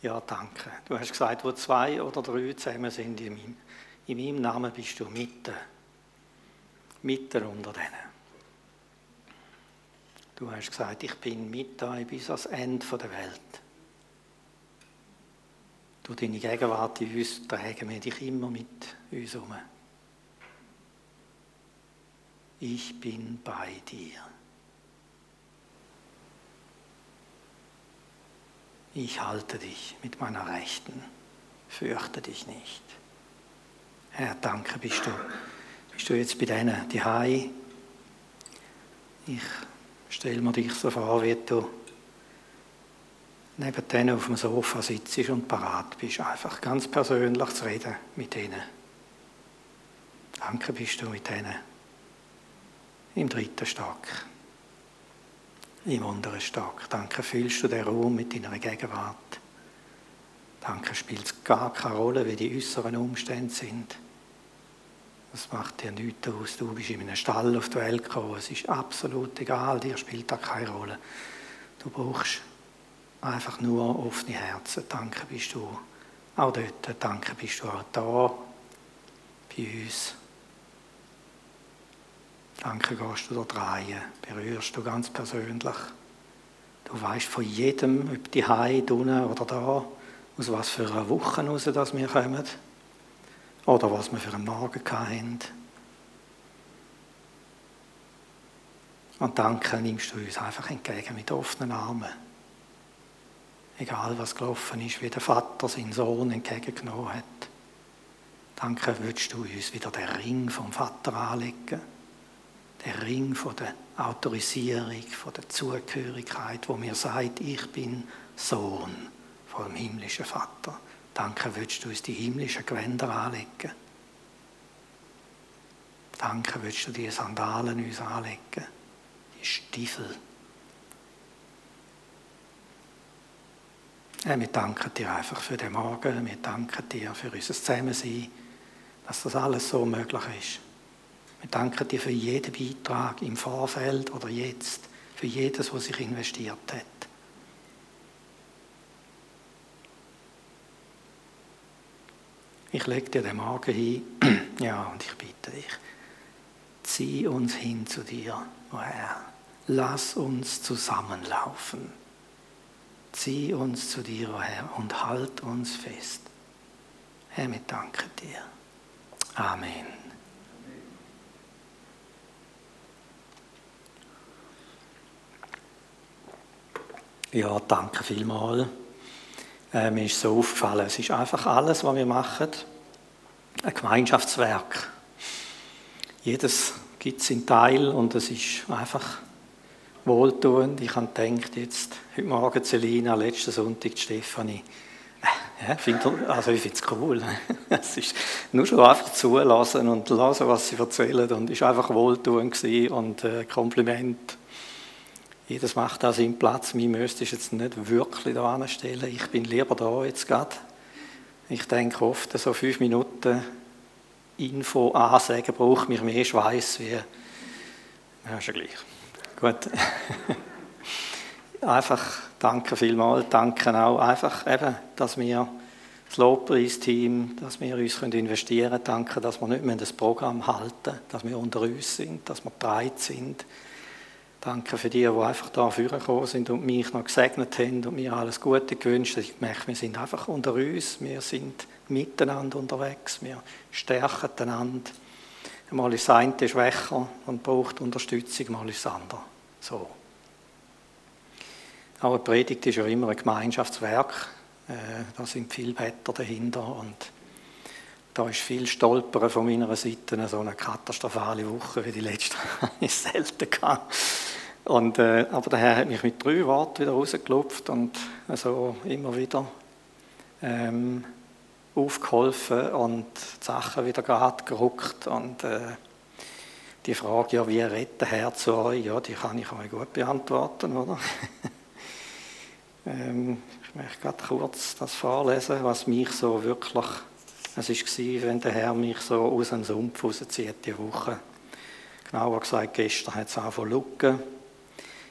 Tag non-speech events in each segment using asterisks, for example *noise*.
Ja, danke. Du hast gesagt, wo zwei oder drei zusammen sind in meinem, in meinem Namen, bist du mitten. Mitten unter denen. Du hast gesagt, ich bin mit euch bis ans Ende der Welt. Durch deine Gegenwart in uns tragen wir dich immer mit uns um. Ich bin bei dir. Ich halte dich mit meiner Rechten, fürchte dich nicht. Herr, danke, bist du, bist du jetzt bei denen, die Hai. Ich stelle mir dich so vor, wie du neben denen auf dem Sofa sitzt und parat bist, einfach ganz persönlich zu reden mit ihnen. Danke bist du mit denen im dritten Stock, im unteren Stock. Danke fühlst du den Raum mit deiner Gegenwart. Danke spielt gar keine Rolle, wie die äußeren Umstände sind. Das macht dir nichts aus. Du bist in einem Stall auf die Welt gekommen. Es ist absolut egal, dir spielt da keine Rolle. Du brauchst einfach nur offene Herzen. Danke bist du auch dort. Danke bist du auch da bei uns. Danke gehst du dort rein, berührst du ganz persönlich. Du weißt von jedem, ob die Hai unten oder da, aus was für einer Woche raus dass wir kommen. Oder was wir für einen Morgen hatten. Und danke nimmst du uns einfach entgegen mit offenen Armen egal was gelaufen ist, wie der Vater seinen Sohn entgegengenommen hat. Danke, würdest du uns wieder den Ring vom Vater anlegen, den Ring von der Autorisierung, von der Zugehörigkeit, wo mir sagt, ich bin Sohn vom himmlischen Vater. Danke, würdest du uns die himmlischen Gewänder anlegen. Danke, würdest du die Sandalen uns anlegen, die Stiefel wir danken dir einfach für den Morgen. Wir danken dir für unser Zusammensein, dass das alles so möglich ist. Wir danken dir für jeden Beitrag im Vorfeld oder jetzt, für jedes, was sich investiert hat. Ich lege dir den Morgen hin, *clears throat* ja, und ich bitte dich, zieh uns hin zu dir, oh Herr. Lass uns zusammenlaufen. Zieh uns zu dir, oh Herr, und halt uns fest. Herr, wir danken dir. Amen. Ja, danke vielmals. Äh, mir ist so aufgefallen, es ist einfach alles, was wir machen, ein Gemeinschaftswerk. Jedes gibt seinen Teil und es ist einfach wohltuend. Ich habe gedacht, jetzt, heute Morgen Selina, letzten Sonntag Stefanie. Äh, ja, find, also ich finde es cool. *laughs* es ist nur schon einfach zulassen und lassen, was sie erzählen. Und es war einfach wohltuend und äh, Kompliment. Jedes macht da seinen Platz. Mein müsste ich jetzt nicht wirklich da anstellen. Ich bin lieber da jetzt gerade. Ich denke oft, so fünf Minuten Info ansagen braucht mich mehr Schweiß wie. Ja, ja gleich. Gut. *laughs* einfach danke vielmals. Danke auch einfach eben, dass wir das Lobpreisteam, dass wir uns investieren können. Danke, dass wir nicht mehr das Programm halten, dass wir unter uns sind, dass wir breit sind. Danke für die, die einfach da vorgekommen sind und mich noch gesegnet haben und mir alles Gute gewünscht. Ich merke, wir sind einfach unter uns. Wir sind miteinander unterwegs. Wir stärken einander. Mal ist das schwächer und braucht Unterstützung, mal ist das andere. So. Aber die Predigt ist ja immer ein Gemeinschaftswerk. Äh, da sind viele Better dahinter und da ist viel Stolpern von meiner Seite. So eine katastrophale Woche wie die letzte *laughs* ist selten gehabt. Und, äh, aber der Herr hat mich mit drei Worten wieder rausgelupft und also immer wieder ähm, aufgeholfen und die Sachen wieder gerade gerückt. Und äh, die Frage, ja, wie redet der Herr zu euch, ja, die kann ich euch gut beantworten, oder? *laughs* ähm, ich möchte gerade kurz das vorlesen, was mich so wirklich, es war, wenn der Herr mich so aus dem Sumpf rauszieht, die Woche. Genauer gesagt, gestern hat es angefangen zu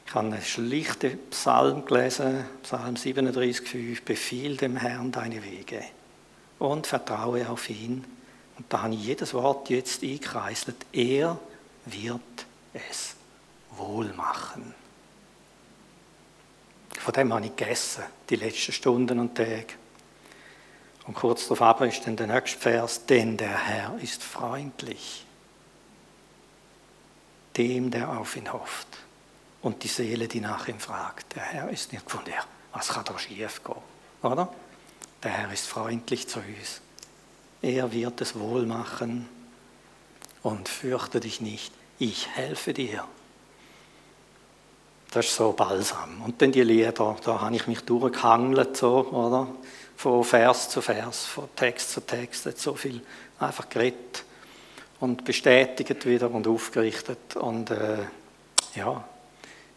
Ich habe einen schlichten Psalm gelesen, Psalm 37,5. Befiehl dem Herrn deine Wege und vertraue auf ihn. Und da habe ich jedes Wort jetzt eingekreiselt. Er wird es wohl machen. Von dem habe ich gegessen, die letzten Stunden und Tage. Und kurz darauf ist dann der nächste Vers, denn der Herr ist freundlich, dem, der auf ihn hofft. Und die Seele, die nach ihm fragt. Der Herr ist nicht von der, was kann da schief gehen? Oder? Der Herr ist freundlich zu uns. Er wird es wohl machen und fürchte dich nicht. Ich helfe dir. Das ist so balsam. Und dann die Lieder, da habe ich mich durchgehangelt, so, oder? Von Vers zu Vers, von Text zu Text, hat so viel einfach geredet und bestätigt wieder und aufgerichtet. Und äh, ja,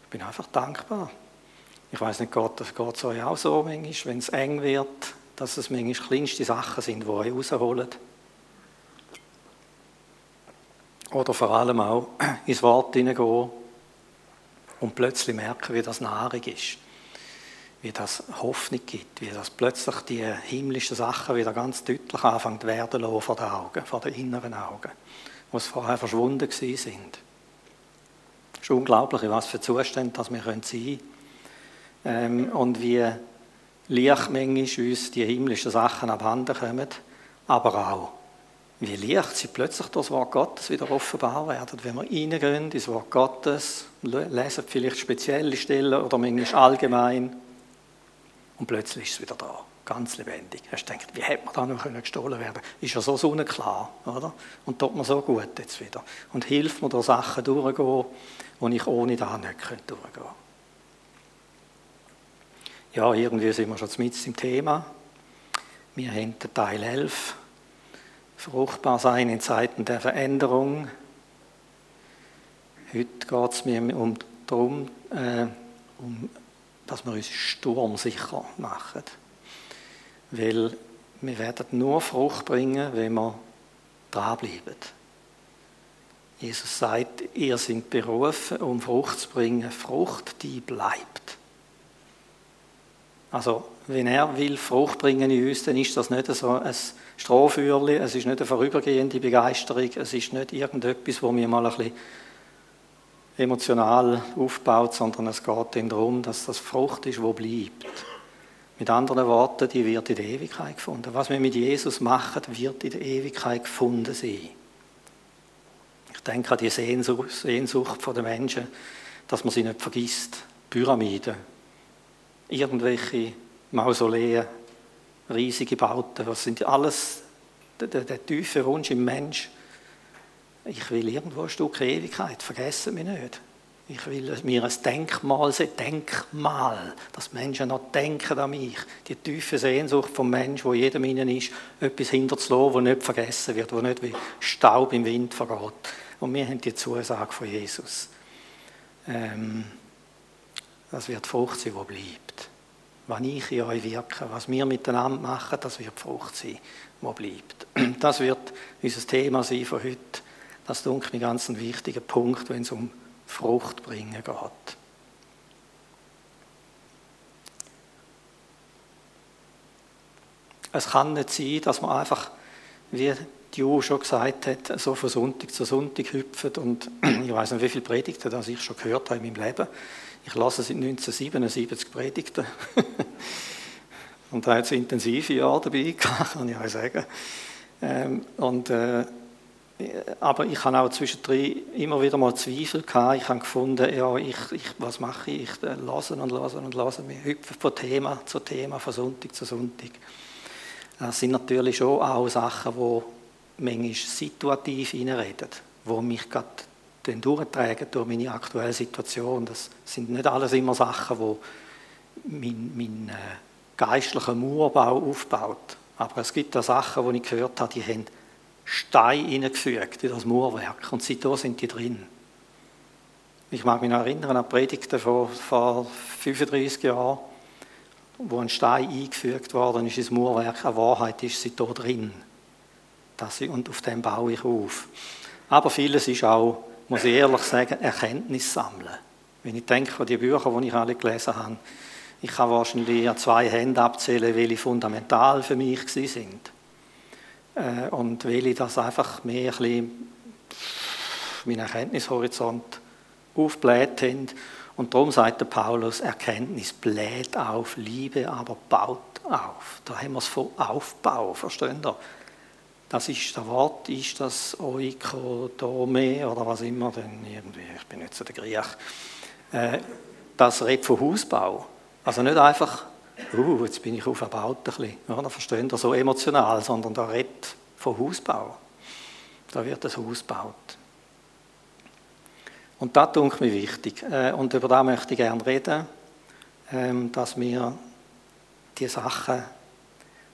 ich bin einfach dankbar. Ich weiß nicht, geht es euch auch so manchmal, wenn es eng wird, dass es manchmal kleinste Sachen sind, die euch rausholen. Oder vor allem auch ins Wort hineingehen und plötzlich merken, wie das Nahrung ist. Wie das Hoffnung gibt, wie das plötzlich die himmlischen Sachen wieder ganz deutlich anfangen werden vor den Augen, vor den inneren Augen, wo es vorher verschwunden sind. Es ist unglaublich, was für Zustände dass wir sein können. Ähm, und wie leicht manchmal uns die himmlischen Sachen abhanden kommen, aber auch, wie leicht sie plötzlich das Wort Gottes wieder offenbar werden. Wenn wir reingehen ins Wort Gottes, lesen vielleicht spezielle Stellen oder manchmal allgemein und plötzlich ist es wieder da, ganz lebendig. Hast du gedacht, wie hätte man da noch gestohlen werden Ist ja so sonnenklar, oder? Und tut mir so gut jetzt wieder. Und hilft mir, da Sachen durchzugehen, die ich ohne da nicht durchgehen könnte ja, irgendwie sind wir schon mit im Thema. Wir haben den Teil 11, fruchtbar sein in Zeiten der Veränderung. Heute geht es mir um, darum, äh, um, dass wir uns sturmsicher machen. Weil wir werden nur Frucht bringen, wenn wir dranbleiben. Jesus sagt, ihr seid berufen, um Frucht zu bringen, Frucht, die bleibt. Also, wenn er will Frucht bringen in uns, dann ist das nicht so ein Strohfeuerli, es ist nicht eine vorübergehende Begeisterung, es ist nicht irgendetwas, wo mir mal ein bisschen emotional aufbaut, sondern es geht ihm darum, dass das Frucht ist, wo bleibt. Mit anderen Worten, die wird in der Ewigkeit gefunden. Was wir mit Jesus machen, wird in der Ewigkeit gefunden sein. Ich denke an die Sehnsucht, der Menschen, dass man sie nicht vergisst. Pyramiden, irgendwelche Mausoleen, riesige Bauten, was sind alles der, der, der tiefe Wunsch im Mensch. Ich will irgendwo ein Stück Ewigkeit, vergessen mich nicht. Ich will mir ein Denkmal sehen, Denkmal, dass Menschen noch denken an mich. Die tiefe Sehnsucht vom Menschen, wo jedem innen ist, etwas hinterzulassen, das nicht vergessen wird, wo nicht wie Staub im Wind vergeht. Und wir haben die Zusage von Jesus. Ähm, das wird Frucht sein, die bleibt. Wenn ich in euch wirke, was wir miteinander machen, das wird Frucht sein, die bleibt. Das wird unser Thema sein von heute. Das ist mir ganz ein wichtiger Punkt, wenn es um Frucht bringen geht. Es kann nicht sein, dass man einfach, wie die Ju schon gesagt hat, so von Sonntag zu Sonntag hüpft und *clears throat* ich weiß nicht, wie viele Predigten das ich schon gehört habe in meinem Leben. Ich lasse seit 1977 Predigten. *laughs* und da hat es intensive Jahre dabei *laughs* kann ich auch sagen. Ähm, und, äh, aber ich habe auch zwischendrin immer wieder mal Zweifel gehabt. Ich habe gefunden, ja, ich, ich, was mache ich? Ich äh, lasse und lasse und lasse. Wir hüpfen von Thema zu Thema, von Sonntag zu Sonntag. Das sind natürlich schon auch Sachen, die manchmal situativ reinreden, die mich gerade durchtragen durch meine aktuelle Situation. Das sind nicht alles immer Sachen, wo mein, mein äh, geistlicher Murbau aufbaut. Aber es gibt da Sachen, die ich gehört habe, die haben Steine hineingefügt in das Murwerk und seitdem sind die drin. Ich mag mich noch erinnern an Predigten vor, vor 35 Jahren, wo ein Stein eingefügt worden ist ins Murwerk. Eine Wahrheit ist sie da drin. Das, und auf dem baue ich auf. Aber vieles ist auch muss ich ehrlich sagen, Erkenntnis sammeln. Wenn ich denke an die Bücher, die ich alle gelesen habe, ich kann wahrscheinlich an zwei Händen abzählen, welche fundamental für mich sind. Äh, und welche das einfach mehr ein bisschen meinen Erkenntnishorizont aufbläht haben. Und darum sagt der Paulus, Erkenntnis bläht auf, Liebe aber baut auf. Da haben wir es von Aufbau, verstehen ihr? Das ist der Wort, ist das Oikodome oder was immer, denn irgendwie, ich bin nicht so der Griech. Äh, das redet von Hausbau. Also nicht einfach, uh, jetzt bin ich aufgebaut ein bisschen, oder? verstehen ihr, so emotional, sondern da redet von Hausbau. Da wird das Haus gebaut. Und das tut mir wichtig. Äh, und über das möchte ich gerne reden, ähm, dass wir die Sachen,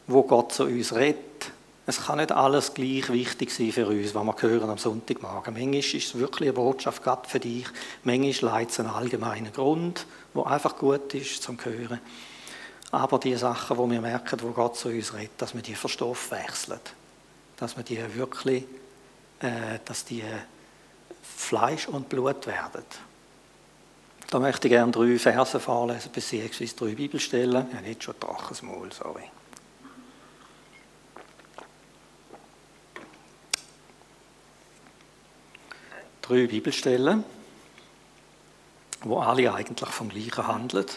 wo Gott zu uns redet, es kann nicht alles gleich wichtig sein für uns, was wir hören am Sonntagmorgen. Manchmal ist es wirklich eine Botschaft gerade für dich. Manchmal leitet es einen allgemeinen Grund, wo einfach gut ist zum Hören. Aber die Sachen, wo wir merken, wo Gott zu uns redet, dass wir die verstoffwechseln. Dass wir die wirklich, äh, dass die Fleisch und Blut werden. Da möchte ich gerne drei Verse vorlesen, beziehungsweise drei Bibelstellen. Ja, nicht schon trockenes Maul, sorry. Drei Bibelstellen, wo alle eigentlich vom Gleichen handeln.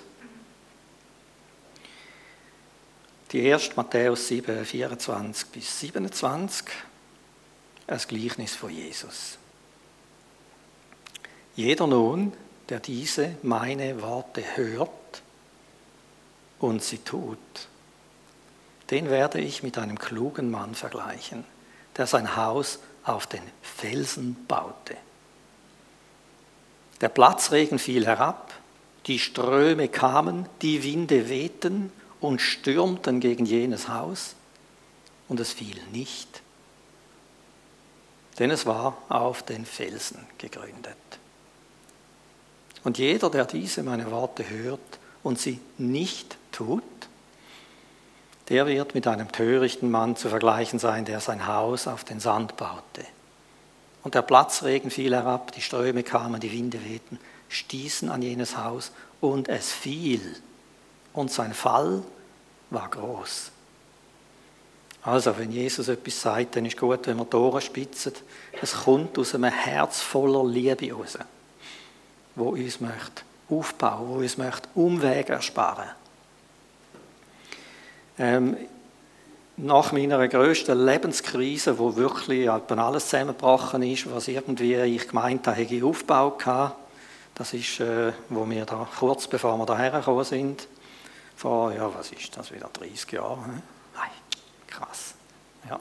Die erste Matthäus 7, 24 bis 27, ein Gleichnis von Jesus. Jeder nun, der diese meine Worte hört und sie tut, den werde ich mit einem klugen Mann vergleichen, der sein Haus auf den Felsen baute. Der Platzregen fiel herab, die Ströme kamen, die Winde wehten und stürmten gegen jenes Haus, und es fiel nicht, denn es war auf den Felsen gegründet. Und jeder, der diese meine Worte hört und sie nicht tut, der wird mit einem törichten Mann zu vergleichen sein, der sein Haus auf den Sand baute. Und der Platzregen fiel herab, die Ströme kamen, die Winde wehten, stießen an jenes Haus und es fiel. Und sein Fall war groß. Also, wenn Jesus etwas sagt, dann ist gut, wenn wir Tore spitzen. Es kommt aus einem Herz voller Liebe raus wo uns möchte aufbauen, wo uns möchte Umwege ersparen. Ähm, nach meiner grössten Lebenskrise, wo wirklich alles zusammengebrochen ist, was irgendwie ich gemeint habe, hätte ich aufgebaut das ist, äh, wo wir da kurz bevor wir daher gekommen sind, vor, ja, was ist das, wieder 30 Jahren? Nein, krass. Ja.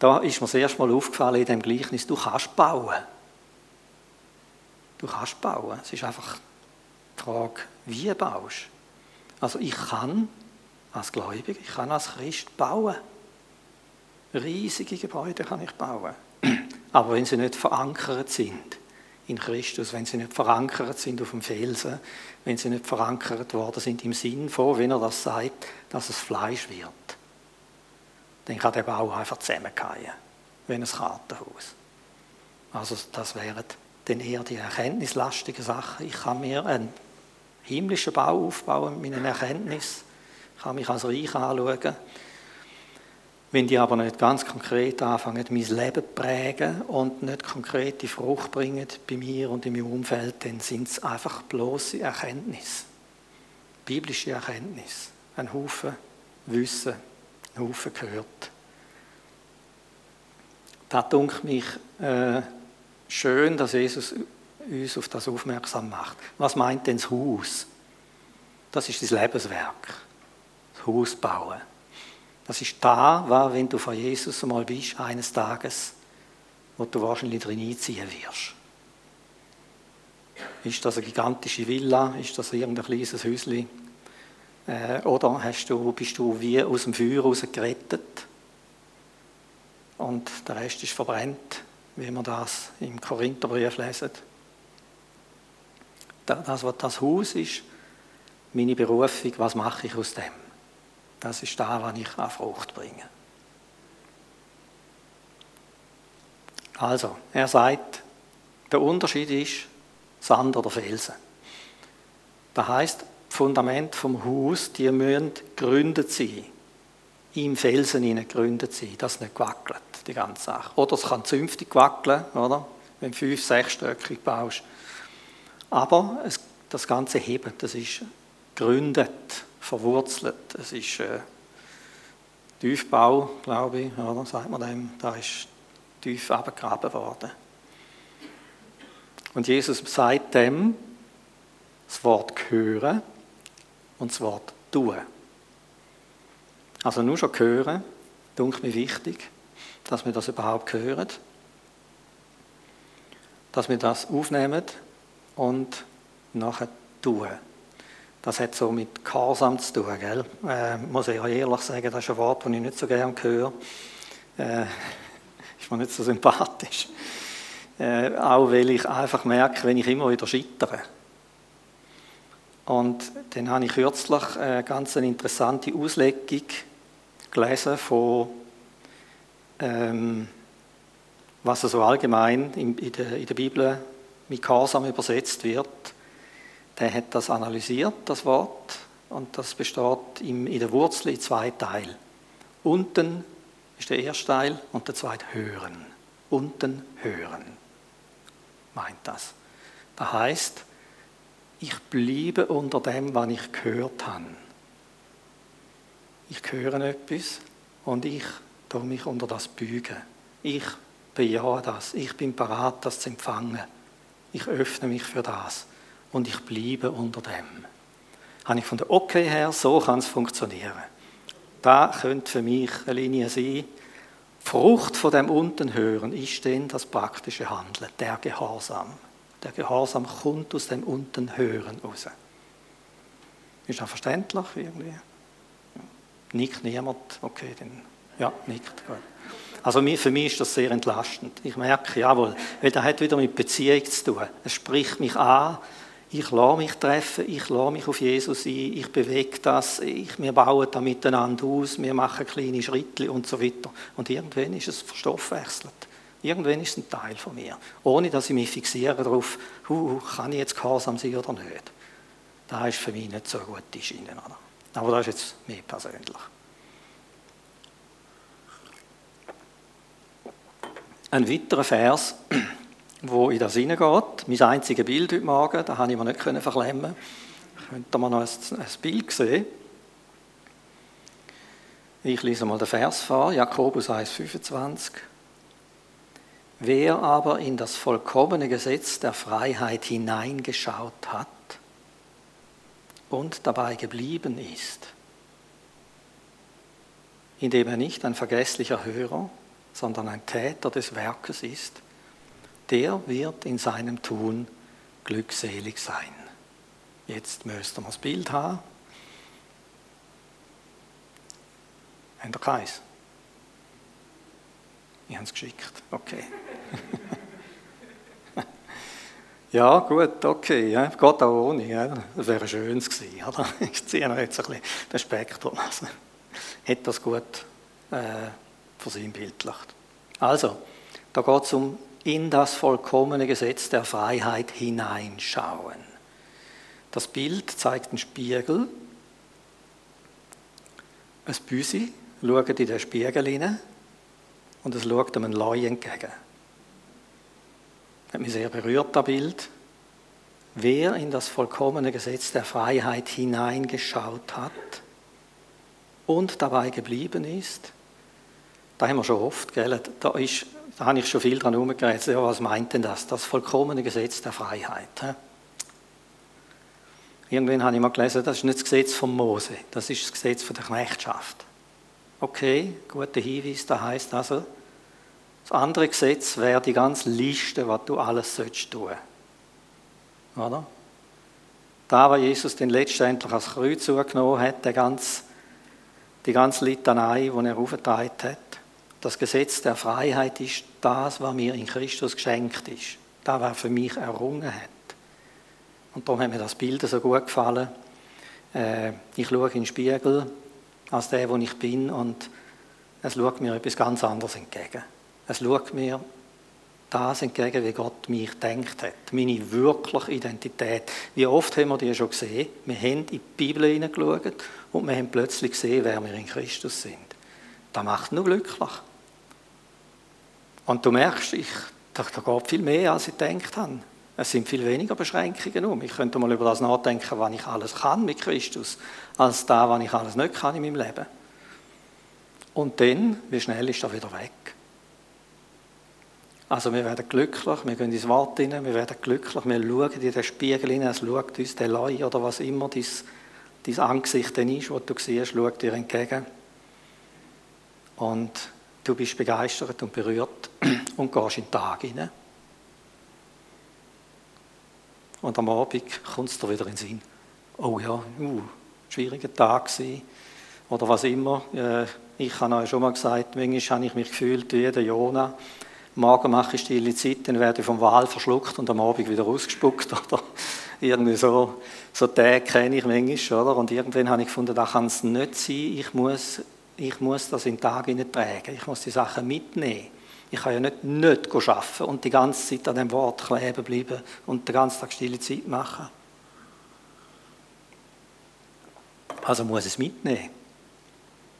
Da ist mir das erste Mal aufgefallen in dem Gleichnis, du kannst bauen. Du kannst bauen. Es ist einfach die Frage, wie baust Also ich kann als Gläubiger, ich kann als Christ bauen. Riesige Gebäude kann ich bauen. *clears throat* Aber wenn sie nicht verankert sind in Christus, wenn sie nicht verankert sind auf dem Felsen, wenn sie nicht verankert worden sind im Sinn von, wenn er das sagt, dass es Fleisch wird, dann kann der Bau einfach zusammenfallen, wenn ein Kartenhaus. Also das wären dann eher die erkenntnislastigen Sachen. Ich kann mir einen himmlischen Bau aufbauen mit meinen Erkenntnis. Ich kann mich als reich anschauen. Wenn die aber nicht ganz konkret anfangen, mein Leben zu prägen und nicht konkrete Frucht bringen bei mir und in meinem Umfeld, dann sind es einfach bloße Erkenntnis. Biblische Erkenntnis. Ein Haufen Wissen, ein Haufen gehört. Da dunkelt mich äh, schön, dass Jesus uns auf das aufmerksam macht. Was meint denn das Haus? Das ist das Lebenswerk. Das Haus bauen. Das ist da, wenn du von Jesus einmal bist, eines Tages, wo du wahrscheinlich drin einziehen wirst. Ist das eine gigantische Villa? Ist das irgendein kleines Häuschen? Äh, oder hast du, bist du wie aus dem Feuer raus gerettet und der Rest ist verbrennt? wie wir das im Korintherbrief lesen. Das, was das Haus ist, meine Berufung, was mache ich aus dem? Das ist da, was ich an Frucht bringe. Also, er sagt, der Unterschied ist Sand oder Felsen. Das heißt, Fundament vom Haus, die müssen gegründet sein. Im Felsen gegründet sein, das nicht gewackelt, die ganze Sache. Oder es kann zünftig wackeln, oder? Wenn du fünf, sechsstöckig baust. Aber es, das Ganze hebt, das ist gegründet, verwurzelt. Es ist äh, Tiefbau, glaube ich, oder? sagt man dem. Da ist tief abgegraben worden. Und Jesus sagt dem das Wort hören und das Wort tun. Also nur schon hören, denke mir wichtig, dass wir das überhaupt hören, dass wir das aufnehmen und nachher tun. Das hat so mit Gehorsam zu tun, gell? Äh, muss ich auch ehrlich sagen, das ist ein Wort, das ich nicht so gerne höre. Äh, *laughs* ist mir nicht so sympathisch. Äh, auch weil ich einfach merke, wenn ich immer wieder scheitere. Und dann habe ich kürzlich eine ganz interessante Auslegung gelesen von, ähm, was so allgemein in, in, der, in der Bibel mit Gehorsam übersetzt wird. Der hat das analysiert, das Wort, und das besteht in der Wurzel in zwei Teilen. Unten ist der erste Teil und der zweite hören. Unten hören meint das. Das heißt, ich bleibe unter dem, was ich gehört habe. Ich höre etwas und ich tue mich unter das beugen. Ich bejahe das. Ich bin parat, das zu empfangen. Ich öffne mich für das und ich bleibe unter dem. Habe ich von der Okay her, so kann es funktionieren. Da könnte für mich eine Linie sein. Frucht von dem Untenhören ist denn das praktische Handeln, der Gehorsam. Der Gehorsam kommt aus dem Untenhören raus. Ist das verständlich irgendwie? Nickt niemand? Okay, dann ja, nickt. Gut. Also für mich ist das sehr entlastend. Ich merke, jawohl, weil das hat wieder mit Beziehung zu tun. Es spricht mich an, ich lasse mich treffen, ich lasse mich auf Jesus ein, ich bewege das, ich, wir bauen da miteinander aus, wir machen kleine Schritte und so weiter. Und irgendwann ist es verstoffwechselt. Irgendwann ist es ein Teil von mir. Ohne, dass ich mich fixiere darauf, hu, kann ich jetzt gehorsam sein oder nicht. Das ist für mich nicht so gut die Schiene. Oder? Aber das ist jetzt mir persönlich. Ein weiterer Vers, wo in das hineingeht. Mein einziges Bild heute Morgen, da habe ich mir nicht verklemmen. Könnte man noch ein, ein Bild sehen? Ich lese mal den Vers vor, Jakobus 1,25. Wer aber in das vollkommene Gesetz der Freiheit hineingeschaut hat und dabei geblieben ist, indem er nicht ein vergesslicher Hörer, sondern ein Täter des Werkes ist, der wird in seinem Tun glückselig sein. Jetzt müssten wir das Bild haben. Haben ihr keins? Ich habe es geschickt. Okay. *laughs* ja, gut, okay. Ja. Geht auch ohne. Ja. Das wäre schön gewesen. Oder? Ich ziehe noch jetzt ein bisschen den Spektrum. Also, hätte das gut äh, versinnbildlicht. Also, da geht es um in das vollkommene Gesetz der Freiheit hineinschauen. Das Bild zeigt einen Spiegel. Ein Büsi schaut in den Spiegel hinein und es schaut einem Leu entgegen. Hat mich sehr berührt, das Bild. Wer in das vollkommene Gesetz der Freiheit hineingeschaut hat und dabei geblieben ist, da haben wir schon oft, gell? Da, ist, da habe ich schon viel dran herumgeredet. Ja, was meint denn das? Das vollkommene Gesetz der Freiheit. He? Irgendwann habe ich mal gelesen, das ist nicht das Gesetz von Mose, das ist das Gesetz von der Knechtschaft. Okay, guter Hinweis, da heißt also, das andere Gesetz wäre die ganze Liste, was du alles sollst tun. Oder? Da, was Jesus den letztendlich als Kreuz zugenommen hat, die ganze Litanei, die er aufgetragen hat, das Gesetz der Freiheit ist das, was mir in Christus geschenkt ist. Das, was für mich errungen hat. Und darum hat mir das Bild so gut gefallen. Äh, ich schaue in den Spiegel als der, wo ich bin, und es schaut mir etwas ganz anderes entgegen. Es schaut mir das entgegen, wie Gott mich denkt hat. Meine wirkliche Identität. Wie oft haben wir die schon gesehen? Wir haben in die Bibel hineingeschaut und wir haben plötzlich gesehen, wer wir in Christus sind. Das macht nur glücklich. Und du merkst, ich, da, da geht viel mehr, als ich gedacht habe. Es sind viel weniger Beschränkungen um. Ich könnte mal über das nachdenken, was ich alles kann mit Christus, als da, was ich alles nicht kann in meinem Leben. Und dann, wie schnell ist das wieder weg? Also wir werden glücklich, wir gehen ins Wort hinein, wir werden glücklich, wir schauen in den Spiegel hinein, es schaut uns der Leu oder was immer dein, dein Angesicht dann ist, was du siehst, schaut dir entgegen. Und du bist begeistert und berührt *clears throat* und gehst in den Tag hinein. Und am Abend kommt es dir wieder in den Sinn. Oh ja, uh, schwieriger Tag gewesen. Oder was immer. Äh, ich habe euch schon mal gesagt, manchmal habe ich mich gefühlt wie der Jona Morgen mache ich stille Zeit, dann werde ich vom Wal verschluckt und am Abend wieder ausgespuckt. *laughs* Oder irgendwie so, so Tage kenne ich manchmal. Oder? Und irgendwann habe ich gefunden, das kann es nicht sein. Ich muss, ich muss das in den Tag tragen. Ich muss die Sachen mitnehmen. Ich kann ja nicht nicht arbeiten und die ganze Zeit an dem Wort kleben bleiben und den ganzen Tag stille Zeit machen. Also muss ich es mitnehmen.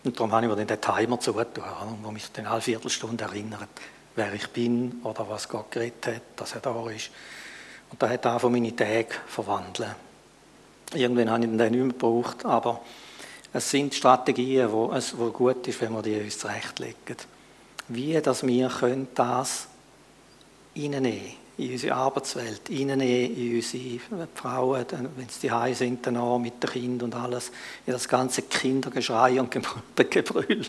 Und darum habe ich mir den Timer zugetan, wo mich dann alle Viertelstunde erinnert wer ich bin oder was Gott geredet hat, dass er da ist. Und da hat von meine Tage verwandeln. Irgendwann habe ich den nicht mehr gebraucht, aber es sind Strategien, wo es wo gut ist, wenn wir die uns zurechtlegen. Wie, dass wir können das reinnehmen in unsere Arbeitswelt, reinnehmen in unsere Frauen, wenn sie daheim sind, dann auch mit den Kindern und alles, in das ganze Kindergeschrei und Gebrüll.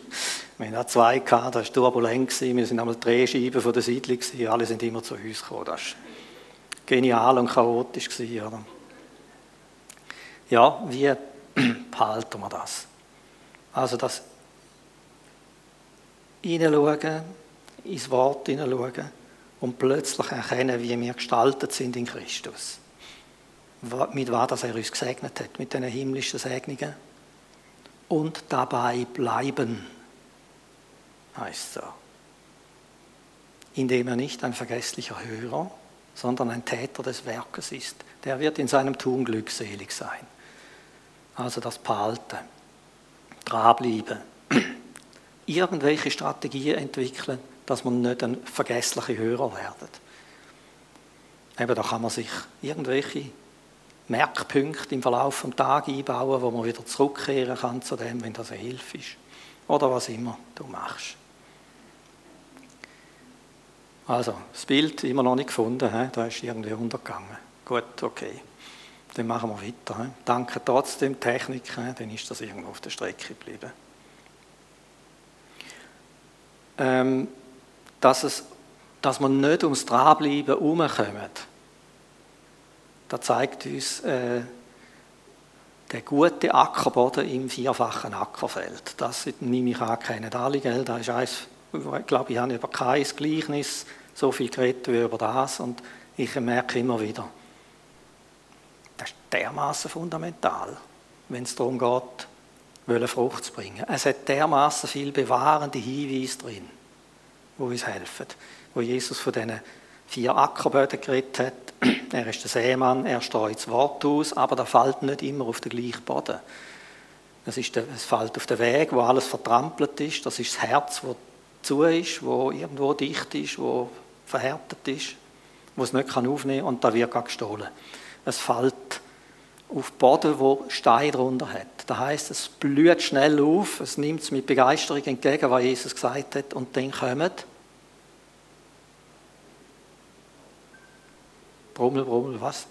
Wir hatten zwei, gehabt, das war turbulent, wir sind einmal Drehscheiben von der Siedlung, alle sind immer zu uns gekommen. Das war genial und chaotisch. Ja, wie *clears throat* behalten wir das? Also das hineinschauen, ins Wort hineinschauen, und plötzlich erkennen, wie wir gestaltet sind in Christus. Mit was er uns gesegnet hat, mit den himmlischen Segnungen. Und dabei bleiben, heißt so. Indem er nicht ein vergesslicher Hörer, sondern ein Täter des Werkes ist. Der wird in seinem Tun glückselig sein. Also das Behalten, dranbleiben, *clears throat* irgendwelche Strategien entwickeln, dass man nicht ein vergesslicher Hörer wird. Eben, da kann man sich irgendwelche Merkpunkte im Verlauf des Tages einbauen, wo man wieder zurückkehren kann zu dem, wenn das eine Hilfe ist. Oder was immer du machst. Also, das Bild immer noch nicht gefunden, he? da ist irgendwie untergegangen. Gut, okay. Dann machen wir weiter. He? Danke trotzdem Technik, he? dann ist das irgendwo auf der Strecke geblieben. Ähm, dass, es, dass man nicht ums Dranbleiben herumkommen. Das zeigt uns äh, der gute Ackerboden im vierfachen Ackerfeld. Das nehme ich an, kennen alle, gell? Das ist eins, ich glaube, ich habe über kein Gleichnis so viel geredet wie über das und ich merke immer wieder, dermaßen fundamental, wenn es darum geht, Frucht zu bringen. Es hat dermaßen viel bewahrende Hinweise drin die uns helfen. Wo Jesus von diesen vier Ackerböden geredet hat. *clears throat* Er ist der Seemann, er streut das Wort aus, aber da fällt nicht immer auf den gleichen Boden. Es, ist der, es fällt auf den Weg, wo alles vertrampelt ist. Das ist das Herz, wo zu ist, wo irgendwo dicht ist, wo verhärtet ist, wo es nicht aufnehmen kann und da wird gestohlen. Es fällt auf Boden, wo Stein drunter hat. Das heißt, es blüht schnell auf, es nimmt es mit Begeisterung entgegen, was Jesus gesagt hat, und dann kommen Brummel, Brummel, was?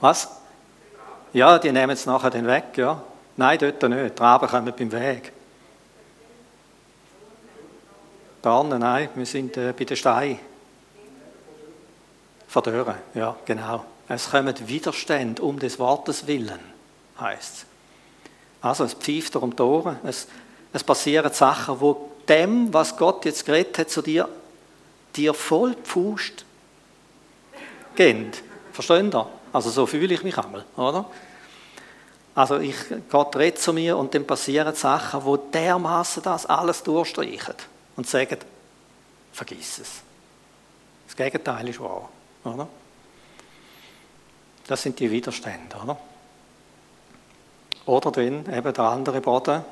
Was? Ja, die nehmen es nachher dann weg, ja. Nein, dort nicht. Die Raben kommen beim Weg. Dornen, nein, wir sind äh, bei den Steinen. Verdörren, ja, genau. Es kommen Widerstände um des Wortes willen, heißt es. Also es pfeift um Ohren, es, es passieren Sachen, wo dem, was Gott jetzt geredet hat zu dir, dir voll Pfust gehen. Versteht ihr? Also so fühle ich mich einmal, oder? Also ich, Gott redet zu mir und dann passieren Sachen, wo dermaßen das alles durchstreichen und sagen, vergiss es. Das Gegenteil ist wahr. Oder? Das sind die Widerstände. Oder, oder dann eben der andere Boden,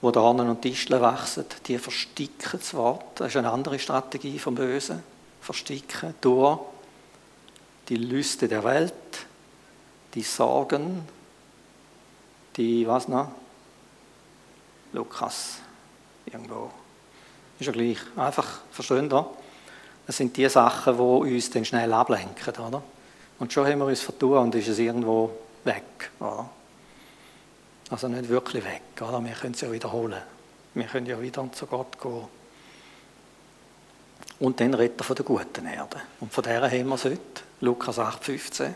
wo Dornen und Disteln wachsen, die versticken das Wort. Das ist eine andere Strategie vom Bösen. Versticken durch die Lüste der Welt, die Sorgen, die, was noch? Lukas, irgendwo. Ist ja gleich. Einfach, verstehen? Das sind die Sachen, die uns dann schnell ablenken, oder? Und schon haben wir uns vertun und ist es irgendwo weg, oder? Also nicht wirklich weg, oder? Wir können es ja wiederholen. Wir können ja wieder zu Gott gehen. Und dann redet er von der guten Erde. Und von der haben wir es heute. Lukas 8, 15.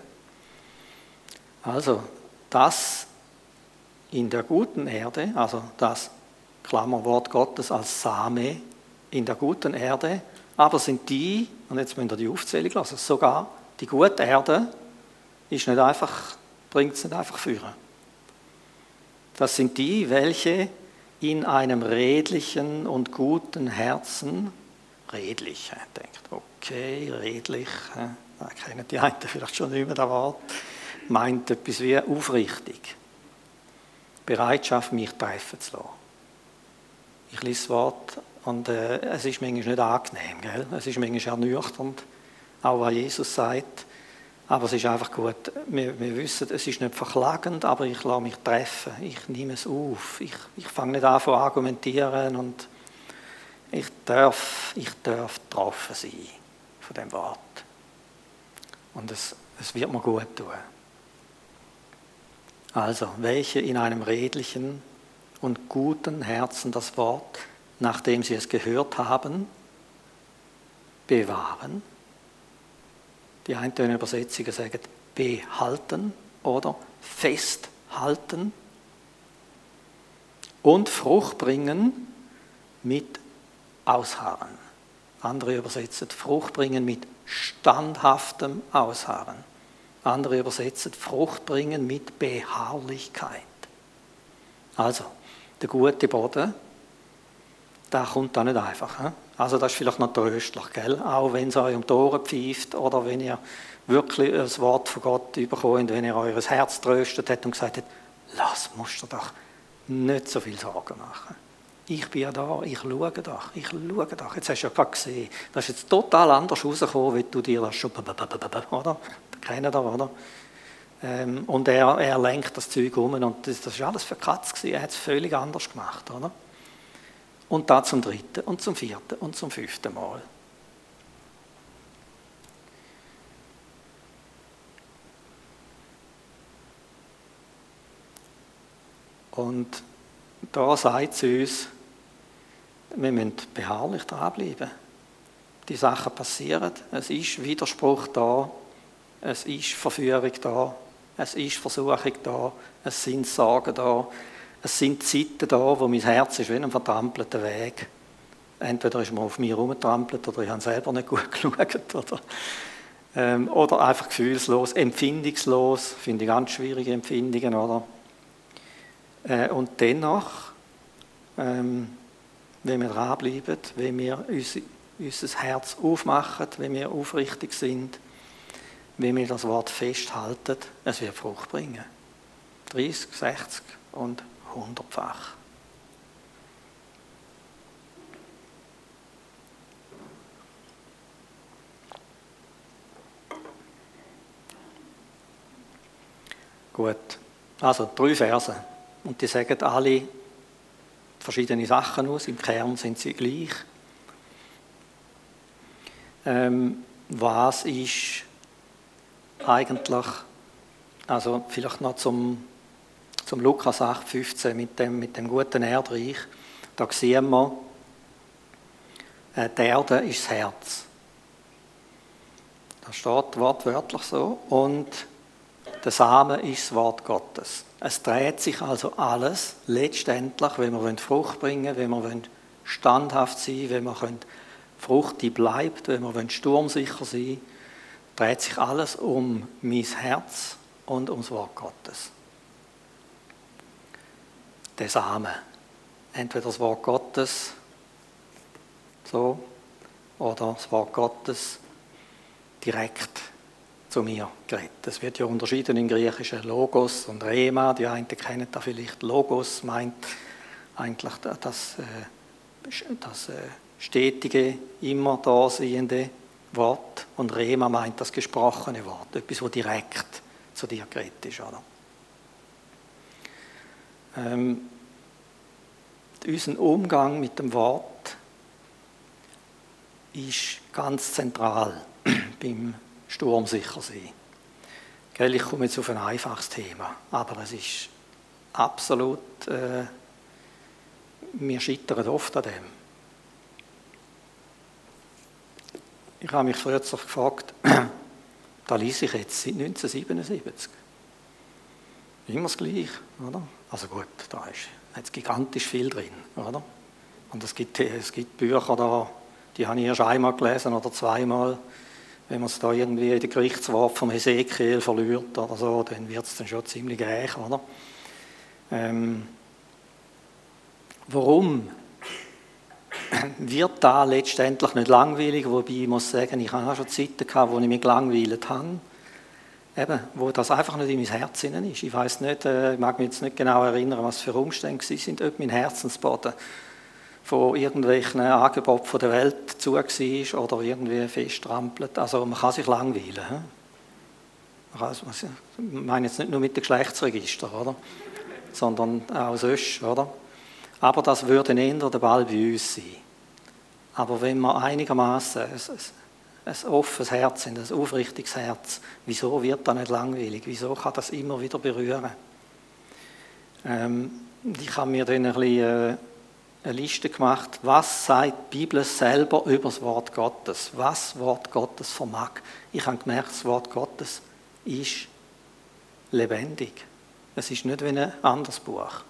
Also, das in der guten Erde, also das Klammerwort Gottes als Same in der guten Erde, aber sind die, und jetzt müsst ihr die Aufzählung lassen, sogar die gute Erde ist nicht einfach, bringt es nicht einfach führen. Das sind die, welche in einem redlichen und guten Herzen, redlich, denkt, okay, redlich, da kennen die einen vielleicht schon mehr das Wort, meint etwas wie aufrichtig. Bereitschaft, mich treffen zu lassen. Ich lese das Wort und äh, es ist manchmal nicht angenehm, gell? es ist manchmal ernüchternd, auch was Jesus sagt. Aber es ist einfach gut, wir, wir wissen, es ist nicht verklagend, aber ich lasse mich treffen, ich nehme es auf. Ich, ich fange nicht an zu argumentieren und ich darf, ich darf getroffen sein von dem Wort. Und es, es wird mir gut tun. Also, welche in einem redlichen und guten Herzen das Wort, nachdem sie es gehört haben, bewahren. Die eintönigen Übersetzungen sagen behalten oder festhalten und Frucht bringen mit Ausharren. Andere übersetzen Frucht bringen mit standhaftem Ausharren. Andere übersetzen Frucht bringen mit Beharrlichkeit. Also, der gute Boden, der kommt da nicht einfach. He? Also das ist vielleicht noch tröstlich, gell? auch wenn es euch um die Ohren pfeift oder wenn ihr wirklich das Wort von Gott bekommt, wenn ihr euer Herz tröstet habt und gesagt habt, lass, musst du doch nicht so viel Sorgen machen ich bin ja da, ich schaue doch, ich schaue doch. Jetzt hast du ja gerade gesehen, das ist jetzt total anders rausgekommen, wie du dir das schon, oder? Kennen da, oder? Ähm, und er, er lenkt das Zeug um und das, ist alles für Katz. Er hat es völlig anders gemacht, oder? Und da zum dritten und zum vierten und zum fünften Mal. Und da sagt sie uns, wir müssen beharrlich dranbleiben. Die Sachen passieren, es ist Widerspruch da, es ist Verführung da, es ist Versuchung da, es sind Sorgen da, es sind Zeiten da, wo mein Herz ist wie ein vertrampelter Weg. Entweder ist man auf mir herumgetrampelt oder ich habe selber nicht gut *laughs* geschaut. Oder, ähm, oder einfach gefühlslos, empfindungslos, finde ich ganz schwierige Empfindungen. Oder? Äh, und dennoch ähm, wenn wir dranbleiben, wenn wir uns, unser Herz aufmachen, wenn wir aufrichtig sind, wenn wir das Wort festhalten, es wird Frucht bringen. 30, 60 und 100-fach. Gut, also drei Verse. Und die sagen alle, verschiedene Sachen aus, im Kern sind sie gleich. Ähm, was ist eigentlich, also vielleicht noch zum, zum Lukas 8, 15 mit dem, mit dem guten Erdreich, da sehen wir, äh, die Erde ist das Herz. Das steht wortwörtlich so. Und der Samen ist das Wort Gottes. Es dreht sich also alles letztendlich, wenn wir Frucht bringen wenn wir standhaft sein wenn wir Frucht, die bleibt, wenn wir sturmsicher sein dreht sich alles um mein Herz und ums Wort Gottes. Der Samen. Entweder das Wort Gottes, so, oder das Wort Gottes direkt zu mir geredet. Es wird ja unterschieden im Griechischen Logos und Rema. Die einen kennen da vielleicht. Logos meint eigentlich das, äh, das äh, stetige, immer dasehende Wort und Rema meint das gesprochene Wort, etwas, was direkt zu dir geredet ist. Oder? Ähm, unser Umgang mit dem Wort ist ganz zentral *clears throat* beim Sturmsichersee. Gell, ich komme jetzt auf ein einfaches Thema, aber es ist absolut, äh, wir scheitern oft an dem. Ich habe mich früher gefragt, *clears throat* da lese ich jetzt seit 1977. Immer das Gleiche, oder? Also gut, da ist jetzt gigantisch viel drin, oder? Und es gibt, es gibt Bücher da, die habe ich erst einmal gelesen oder zweimal. Wenn man es da irgendwie in den Gerichtswort vom Hesekiel verliert oder so, dann wird es dann schon ziemlich reich, oder? Ähm, warum wird da letztendlich nicht langweilig, wobei ich muss sagen, ich habe auch schon Zeiten gehabt, wo ich mich gelangweilt habe, eben, wo das einfach nicht in mein Herz ist. Ich weiß nicht, äh, ich mag mich jetzt nicht genau erinnern, was für Umstände sind, ob mein Herzensboden von irgendwelchen Angeboten von der Welt zu war oder irgendwie festtrampelt. Also man kann sich langweilen. ich meine jetzt nicht nur mit dem Geschlechtsregister, oder? sondern auch sonst. Oder? Aber das würde eher der Ball bei uns sein. Aber wenn man einigermaßen ein, offenes Herz ein aufrichtiges Herz, wieso wird das nicht langweilig? Wieso kann das immer wieder berühren? Ähm, ich habe mir dann ein bisschen, äh, eine Liste gemacht, was sagt die Bibel selber über das Wort Gottes? Was das Wort Gottes vermag? Ich habe gemerkt, das Wort Gottes ist lebendig. Es ist nicht wie ein anderes Buch.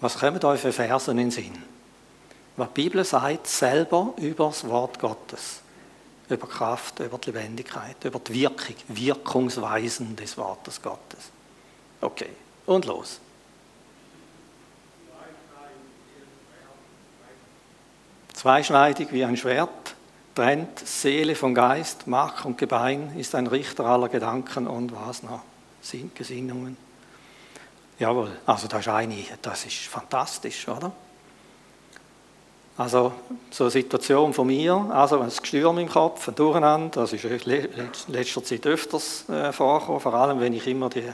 Was kommen euch für Versen in den Sinn? Was die Bibel sagt, selber über das Wort Gottes. Über Kraft, über die Lebendigkeit, über die Wirkung, Wirkungsweisen des Wortes Gottes. Okay, und los. Zweischneidig wie ein Schwert, trennt Seele von Geist, Mach und Gebein, ist ein Richter aller Gedanken und was noch? Gesinnungen. Jawohl, also das ist eine, das ist fantastisch, oder? Also so eine Situation von mir, also ein Gestürm im Kopf, ein Durcheinander, das ist in letzter Zeit öfters äh, vorgekommen, vor allem wenn ich immer die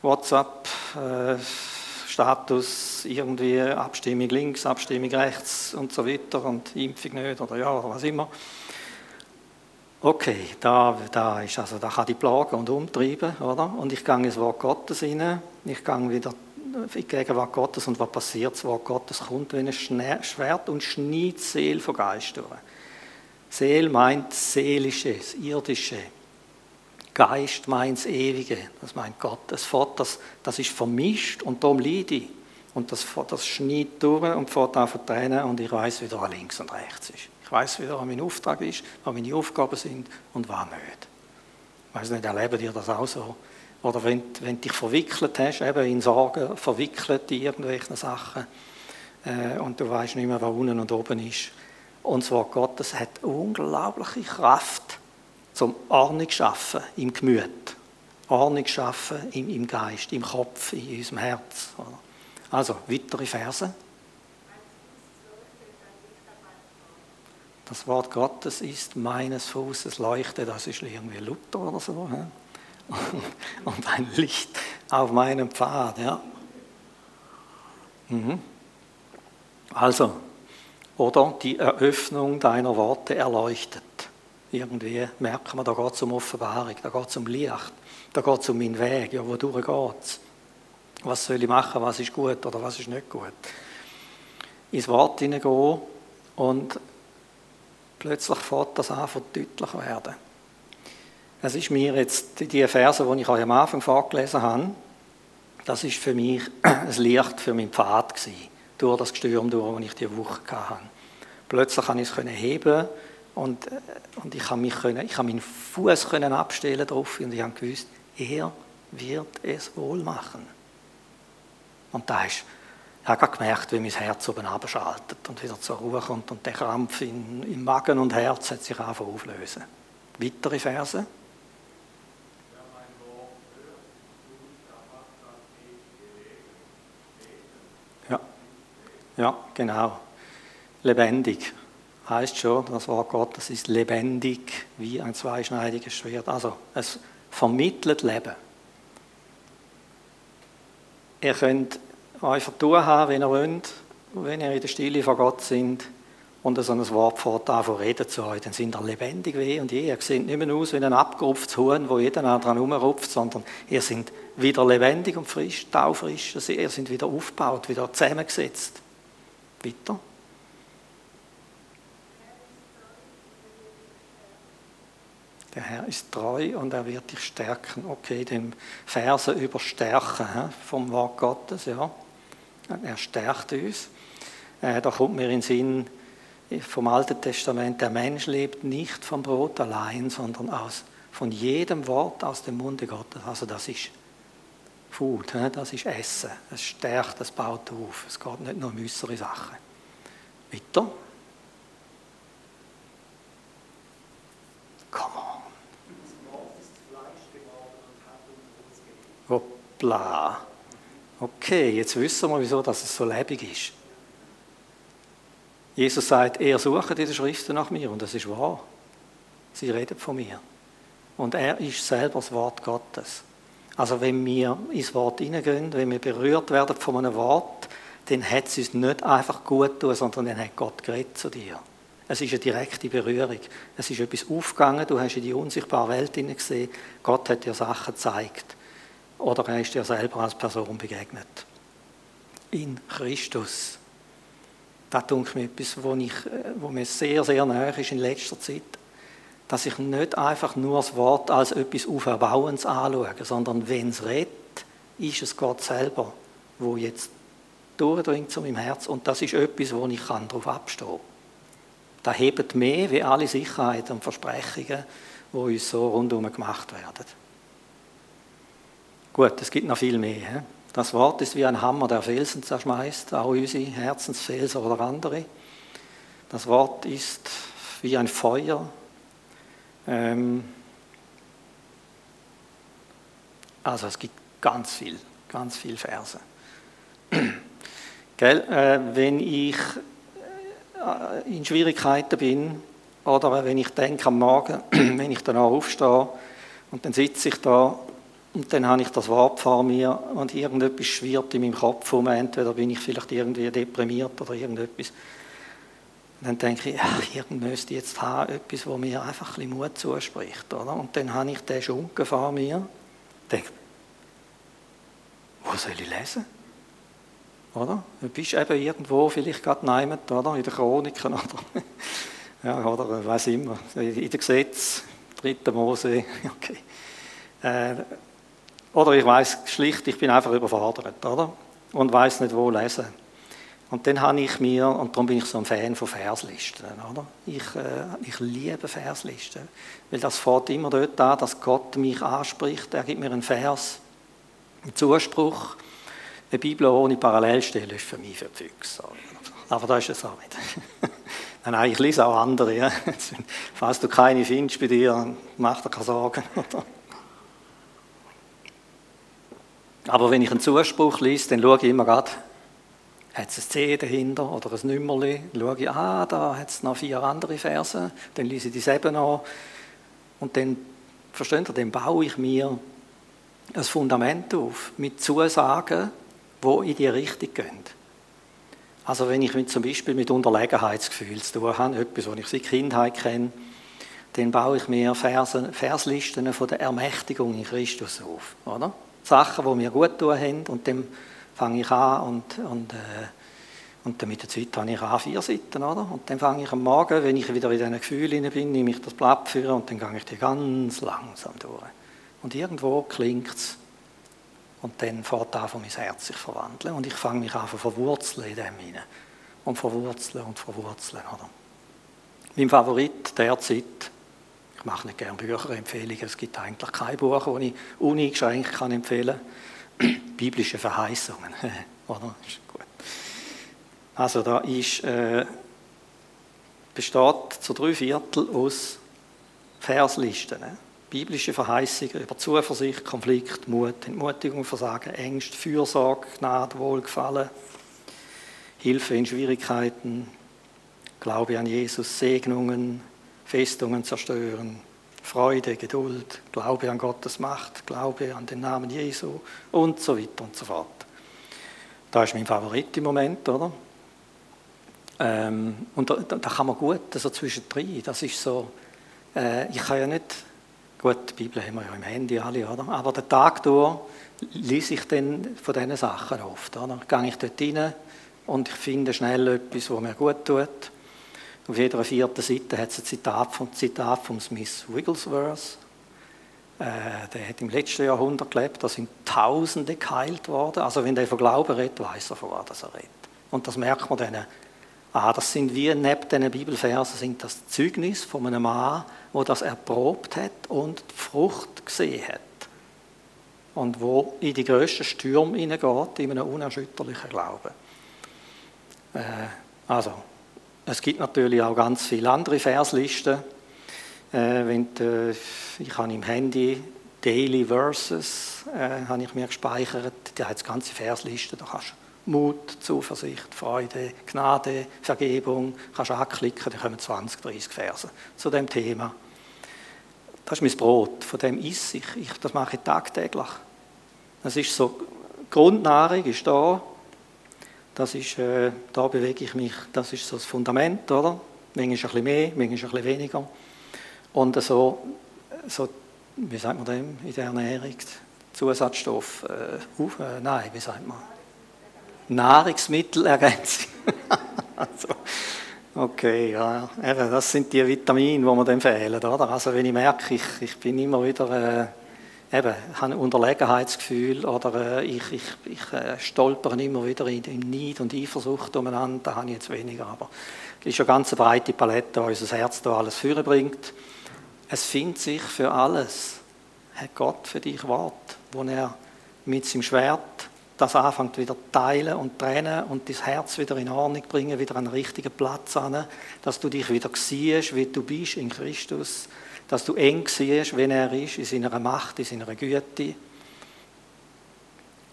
WhatsApp-Status äh, irgendwie Abstimmung links, Abstimmung rechts und so weiter und Impfung nicht oder ja, oder was immer. Okay, da, da, ist also, da kann ich plagen und umtreiben, oder? Und ich gehe ins Wort Gottes rein, ich gehe wieder in die Gottes und was passiert? Das Wort Gottes kommt wie ein Schwert und schneidet die Seele von Geist durch. Seele meint Seelische, das Irdische. Geist meint das Ewige, das meint Gott. Das, fährt, das, das ist vermischt und darum leide ich. Und das, das schneidet durch und fährt an zu trennen und ich weiß, wie da links und rechts ist. Ich weiß wieder, was mein Auftrag ist, was meine Aufgaben sind und was nicht. Ich weiß nicht, erleben ihr das auch so? Oder wenn, wenn du dich verwickelt hast, eben in Sorgen, verwickelt in irgendwelchen Sachen äh, und du weißt nicht mehr, was unten und oben ist. Und Wort Gottes hat unglaubliche Kraft zum Ordnung schaffen im Gemüt, Ordnung schaffen im, im Geist, im Kopf, in unserem Herz. Also, weitere Verse. Das Wort Gottes ist meines Fußes Leuchte, das ist irgendwie Luther oder so. *laughs* Und ein Licht auf meinem Pfad. Ja. Mhm. Also, oder die Eröffnung deiner Worte erleuchtet. Irgendwie merkt man, da geht es um Offenbarung, da geht es um Licht, da geht es um meinen Weg, ja, wodurch geht es? Was soll ich machen, was ist gut oder was ist nicht gut? Ins Wort hineingehen und Plötzlich fährt das an von deutlich werden. Es ist mir jetzt, die Verse, die ich euch am Anfang vorgelesen habe, das ist für mich *clears throat* ein Licht für meinen Pfad gewesen, durch das Gestürm, durch, das ich diese Woche hatte. Plötzlich konnte ich es heben und, äh, und ich konnte, mich meinen Fuß können abstellen drauf und ich habe gewusst, er wird es wohl machen. Und da ist Ich habe gemerkt, wie mein Herz oben abschaltet und wieder zur Ruhe kommt und der Krampf im Magen und Herz hat sich einfach auflösen. Weitere Verse. Ja, genau. Lebendig heißt schon, das Wort Gottes ist lebendig wie ein zweischneidiges Schwert. Also es vermittelt Leben. Ihr könnt euch vertun haben, wenn ihr wollt, wenn ihr in der Stille von Gott sind und so ein Wort fährt an von reden zu euch, dann sind ihr lebendig wie und je. Ihr seht nicht mehr aus wie ein abgerupftes Huhn, wo jeder dran rumrupft, sondern ihr seid wieder lebendig und frisch, taufrisch. Also ihr seid wieder aufgebaut, wieder zusammengesetzt. Weiter. Der Herr ist treu und er wird dich stärken. Okay, den Verse über Stärken vom Wort Gottes, ja. Er stärkt uns. Äh, da kommt mir in den Sinn vom Alten Testament, der Mensch lebt nicht vom Brot allein, sondern aus, von jedem Wort aus dem Munde Gottes. Also das ist Food, das ist Essen. Es stärkt, es baut auf. Es geht nicht nur um äußere Sachen. Weiter. Come on. Hoppla. Okay, jetzt wissen wir, wieso dass es so lebendig ist. Jesus sagt, er sucht in den Schriften nach mir und das ist wahr. Sie reden von mir. Und er ist selber das Wort Gottes. Also wenn wir ins Wort hineingehen, wenn wir berührt werden von einem Wort, dann hat es uns nicht einfach gut tun, sondern dann hat Gott geredet zu dir. Es ist eine direkte Berührung. Es ist etwas aufgegangen, du hast in die unsichtbare Welt gesehen. Gott hat dir Sachen gezeigt. Oder er ist dir selber als Person begegnet. In Christus. Das tut mir etwas, wo, ich, wo mir sehr, sehr nahe ist in letzter Zeit. Dass ich nicht einfach nur das Wort als etwas Auferbauens anschaue, sondern wenn es redet, ist es Gott selber, wo jetzt durchdringt zu meinem Herz. Und das ist etwas, wo ich darauf abstehen kann. Das hebt mehr wie alle Sicherheiten und Versprechungen, die uns so rundherum gemacht werden. Gut, es gibt noch viel mehr. Das Wort ist wie ein Hammer, der Felsen zerschmeißt, auch unsere Herzensfelsen oder andere. Das Wort ist wie ein Feuer. Ähm also es gibt ganz viel, ganz viel Verse. *clears throat* Gell? Äh, wenn ich äh, in Schwierigkeiten bin oder wenn ich denke am Morgen, *clears throat* wenn ich dann aufstehe und dann sitze ich da und dann habe ich das Wort vor mir und irgendetwas schwirrt in meinem Kopf um. Entweder bin ich vielleicht irgendwie deprimiert oder irgendetwas. Dann denke ich, ach, irgend müsste jetzt haben, etwas, wo mir einfach ein bisschen Mut zuspricht. Oder? Und dann habe ich den Schunken vor mir denke, wo soll ich lesen? Oder? Du bist eben irgendwo, vielleicht gerade neimet, oder? In den Chroniken, *laughs* oder? ja, oder was immer. In den Gesetz, dritte Mose, *laughs* okay. Äh, oder ich weiß schlicht, ich bin einfach überfordert, oder? Und weiß nicht, wo lesen. Und dann habe ich mir, und darum bin ich so ein Fan von Verslisten, oder? Ich, äh, ich liebe Verslisten, weil das fährt immer dort an, dass Gott mich anspricht. Er gibt mir einen Vers, einen Zuspruch. Eine Bibel ohne Parallelstelle ist für mich für die Füchse. Aber da ist es auch nicht. *laughs* nein, ich lese auch andere. Ja. *laughs* Falls du keine findest bei dir, mach dir keine Sorgen. *laughs* Aber wenn ich einen Zuspruch lese, dann schaue ich immer gerade, hat es ein C dahinter oder ein Nummerli, dann schaue ich, ah, da hat es noch vier andere Verse, dann lese ich dieselben noch und dann, versteht ihr, dann baue ich mir ein Fundament auf mit Zusagen, die in die Richtung gehen. Also wenn ich zum Beispiel mit Unterlegenheitsgefühl zu tun habe, etwas, was ich seit Kindheit kenne, dann baue ich mir Versen, Verslisten von der Ermächtigung in Christus auf, oder? Sachen, die mir gut tun haben und dann fange ich an und, und, äh, und dann mit der Zeit habe ich an vier Seiten, oder? Und dann fange ich am Morgen, wenn ich wieder in diesen Gefühlen bin, nehme ich das Blatt für und dann gehe ich die ganz langsam durch. Und irgendwo klingt es und dann fährt an, mein Herz sich verwandeln und ich fange mich an zu verwurzeln in dem hinein. Und verwurzeln und verwurzeln, oder? Mein Favorit derzeit ich mache nicht gerne Bücherempfehlungen. Es gibt eigentlich kein Buch, das ich uneingeschränkt empfehlen kann. *clears throat* Biblische Verheißungen. *laughs* Oder? Also da ist, äh, besteht zu drei Viertel aus Verslisten. Ne? Biblische Verheißungen über Zuversicht, Konflikt, Mut, Entmutigung, Versagen, Ängste, Fürsorge, Gnade, Wohlgefallen, Hilfe in Schwierigkeiten, Glaube an Jesus, Segnungen, Festungen zerstören, Freude, Geduld, Glaube an Gottes Macht, Glaube an den Namen Jesu und so weiter und so fort. Da ist mein Favorit im Moment, oder? Ähm, und da, da, kann man gut so also zwischendrin, das ist so, äh, ich kann ja nicht, gut, die Bibel haben wir ja im Handy alle, oder? Aber den Tag durch lese ich dann von diesen Sachen oft, oder? Gehe ich dort rein und ich finde schnell etwas, was mir gut tut auf jeder vierten Seite hat es ein Zitat vom, Zitat von Smith Wigglesworth. Äh, der hat im letzten Jahrhundert gelebt, da sind Tausende geheilt worden. Also wenn der von Glauben redet, weiß er, von was er redet. Und das merkt man dann. Ah, das sind wie neben diesen Bibelversen sind das Zeugnis von einem Mann, der das erprobt hat und die Frucht gesehen hat. Und wo in die grössten Stürme hineingeht, in einem unerschütterlichen Glauben. Äh, also, es gibt natürlich auch ganz viele andere Verslisten. Äh, wenn die, ich habe im Handy Daily Verses äh, habe ich mir gespeichert. Da hat es ganze Verslisten. Da kannst du Mut, Zuversicht, Freude, Gnade, Vergebung, kannst du anklicken, da kommen 20, 30 Verse zu dem Thema. Das ist mein Brot, von dem esse ich. ich das mache ich tagtäglich. Das ist so, Grundnahrung ist da, das ist, äh, da bewege ich mich, das ist so das Fundament, oder? Manchmal ein bisschen mehr, manchmal ein bisschen weniger. Und so, so wie sagt man dem in der Ernährung? Zusatzstoff, äh, auf, äh, nein, wie sagt man? Nahrungsmittelergänzung. *laughs* also, okay, ja, eben, das sind die Vitamine, die mir dann fehlen, oder? Also wenn ich merke, ich, ich bin immer wieder... Äh, eben, habe ein Unterlegenheitsgefühl oder äh, ich, ich, ich äh, stolper immer wieder in, in Neid und Eifersucht umeinander, da habe ich jetzt weniger, aber es ist eine ganz breite Palette, die unser Herz da alles führen bringt. Es findet sich für alles, hat Gott für dich Wort, wo er mit seinem Schwert das anfängt wieder teilen und trennen und dein Herz wieder in Ordnung bringen, wieder an den richtigen Platz an, dass du dich wieder siehst, wie du bist in Christus, dass du eng siehst, wenn er ist, in seiner Macht, in seiner Güte.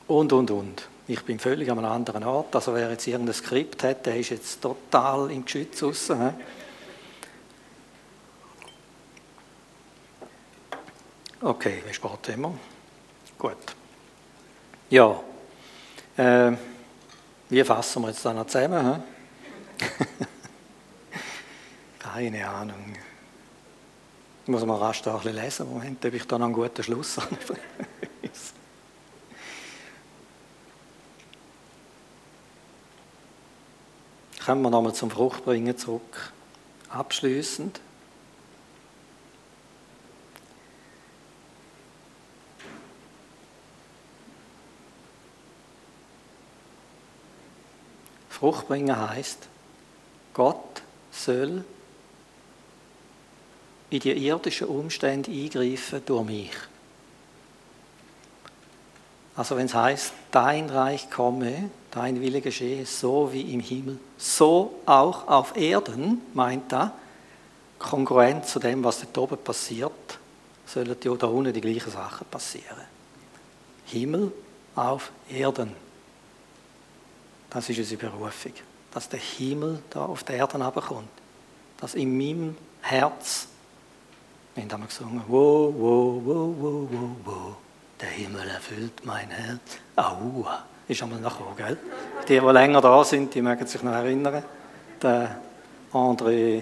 Und, und, und. Ich bin völlig an einem anderen Ort. Also wer jetzt irgendein Skript hat, der ist jetzt total im Geschütz raus. Okay, wie spät immer? Gut. Ja. Äh, wie fassen wir jetzt dann noch zusammen? *laughs* Keine Ahnung. Ich muss mal rasch da ein bisschen lesen. Moment, ob ich dann einen guten Schluss habe. *laughs* Kommen wir nochmal zum Fruchtbringen zurück. Abschließend. Fruchtbringen heißt, Gott soll in die irdischen Umstände eingreifen durch mich. Also wenn es heißt, dein Reich komme, dein Wille geschehe, so wie im Himmel, so auch auf Erden, meint er, kongruent zu dem, was dort oben passiert, sollen ja da unten die gleichen Sachen passieren. Himmel auf Erden. Das ist unsere Berufung. Dass der Himmel da auf der Erde herabkommt. Dass in meinem Herz wir haben damals gesungen, wo, wo, wo, wo, wo, wo, der Himmel erfüllt mein Herz. Aua, ist einmal nachher, gell? Die, die länger da sind, die mögen sich noch erinnern. Der André,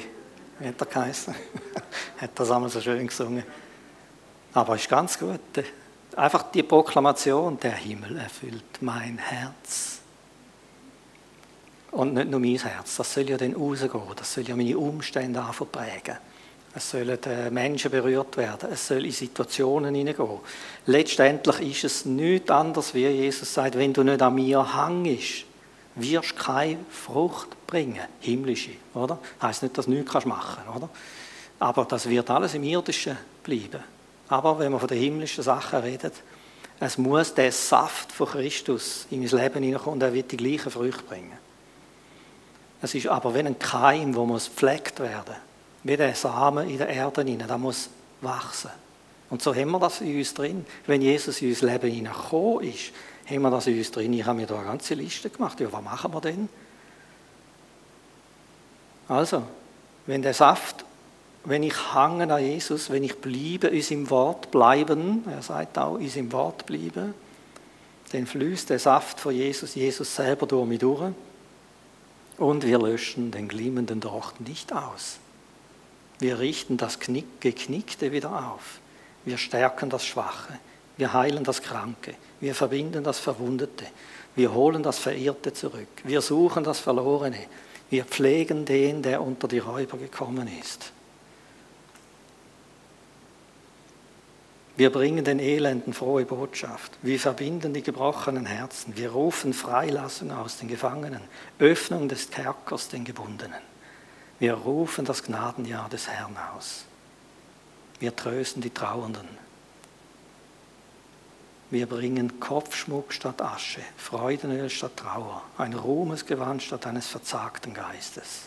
wie hat er geheißen? *laughs* hat das einmal so schön gesungen. Aber ist ganz gut. Einfach die Proklamation, der Himmel erfüllt mein Herz. Und nicht nur mein Herz, das soll ja dann rausgehen, das soll ja meine Umstände anfangen prägen. Es sollen äh, Menschen berührt werden. Es soll in Situationen hineingehen. Letztendlich ist es nichts anderes, wie Jesus sagt, wenn du nicht an mir hängst, wirst du keine Frucht bringen. Himmlische, oder? Heißt nicht, dass du nichts machen kannst, oder? Aber das wird alles im Irdischen bleiben. Aber wenn man von den himmlischen Sachen redet, es muss der Saft von Christus in mein Leben hineinkommen und er wird die gleichen Früchte bringen. Es ist aber wie ein Keim, wo muss gepflegt werden. Wie der Samen in der Erde hinein, da muss wachsen. Und so haben wir das in uns drin. Wenn Jesus in unser Leben hineingekommen ist, haben wir das in uns drin. Ich habe mir da eine ganze Liste gemacht. Ja, was machen wir denn? Also, wenn der Saft, wenn ich hange an Jesus, wenn ich bleibe, in seinem Wort bleiben, er sagt auch, in seinem Wort bleiben, dann fließt der Saft von Jesus, Jesus selber durch mich durch und wir löschen den glimmenden Docht nicht aus. Wir richten das Geknickte wieder auf. Wir stärken das Schwache. Wir heilen das Kranke. Wir verbinden das Verwundete. Wir holen das Verirrte zurück. Wir suchen das Verlorene. Wir pflegen den, der unter die Räuber gekommen ist. Wir bringen den Elenden frohe Botschaft. Wir verbinden die gebrochenen Herzen. Wir rufen Freilassung aus den Gefangenen, Öffnung des Kerkers den Gebundenen. Wir rufen das Gnadenjahr des Herrn aus. Wir trösten die Trauernden. Wir bringen Kopfschmuck statt Asche, Freudenöl statt Trauer, ein Ruhmesgewand statt eines verzagten Geistes.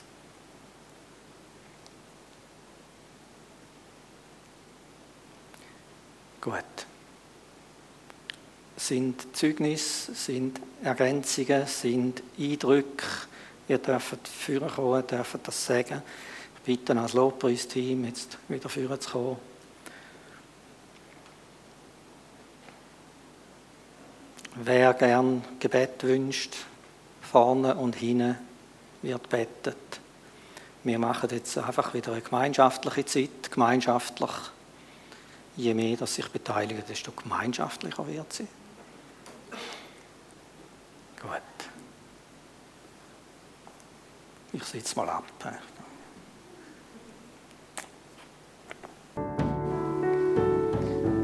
Gut. Sind Zeugnisse, sind Ergänzungen, sind Eindrücke. Ihr dürft führen kommen, dürft das sagen. Ich bitte als Lobpreisteam jetzt wieder führen zu kommen. Wer gern Gebet wünscht, vorne und hinten wird betet. Wir machen jetzt einfach wieder eine gemeinschaftliche Zeit, gemeinschaftlich je mehr das sich beteiligen, desto gemeinschaftlicher wird sie. Gut. Ich sitze mal ab.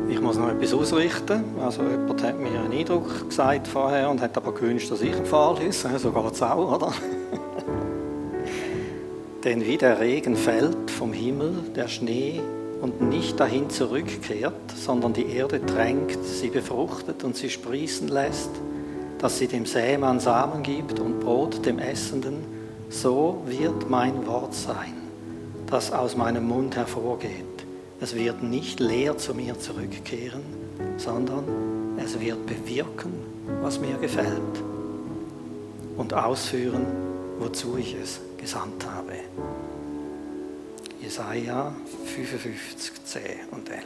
Ich muss noch etwas ausrichten. Also jemand hat mir einen Eindruck gesagt vorher und hat aber gewünscht, dass ich ein Fall ist. So geht es auch, oder? *laughs* Denn wie der Regen fällt vom Himmel, der Schnee und nicht dahin zurückkehrt, sondern die Erde tränkt, sie befruchtet und sie sprießen lässt, dass sie dem Sämann Samen gibt und Brot dem Essenden, so wird mein Wort sein, das aus meinem Mund hervorgeht. Es wird nicht leer zu mir zurückkehren, sondern es wird bewirken, was mir gefällt und ausführen, wozu ich es gesandt habe. Jesaja 55, 10 und 11.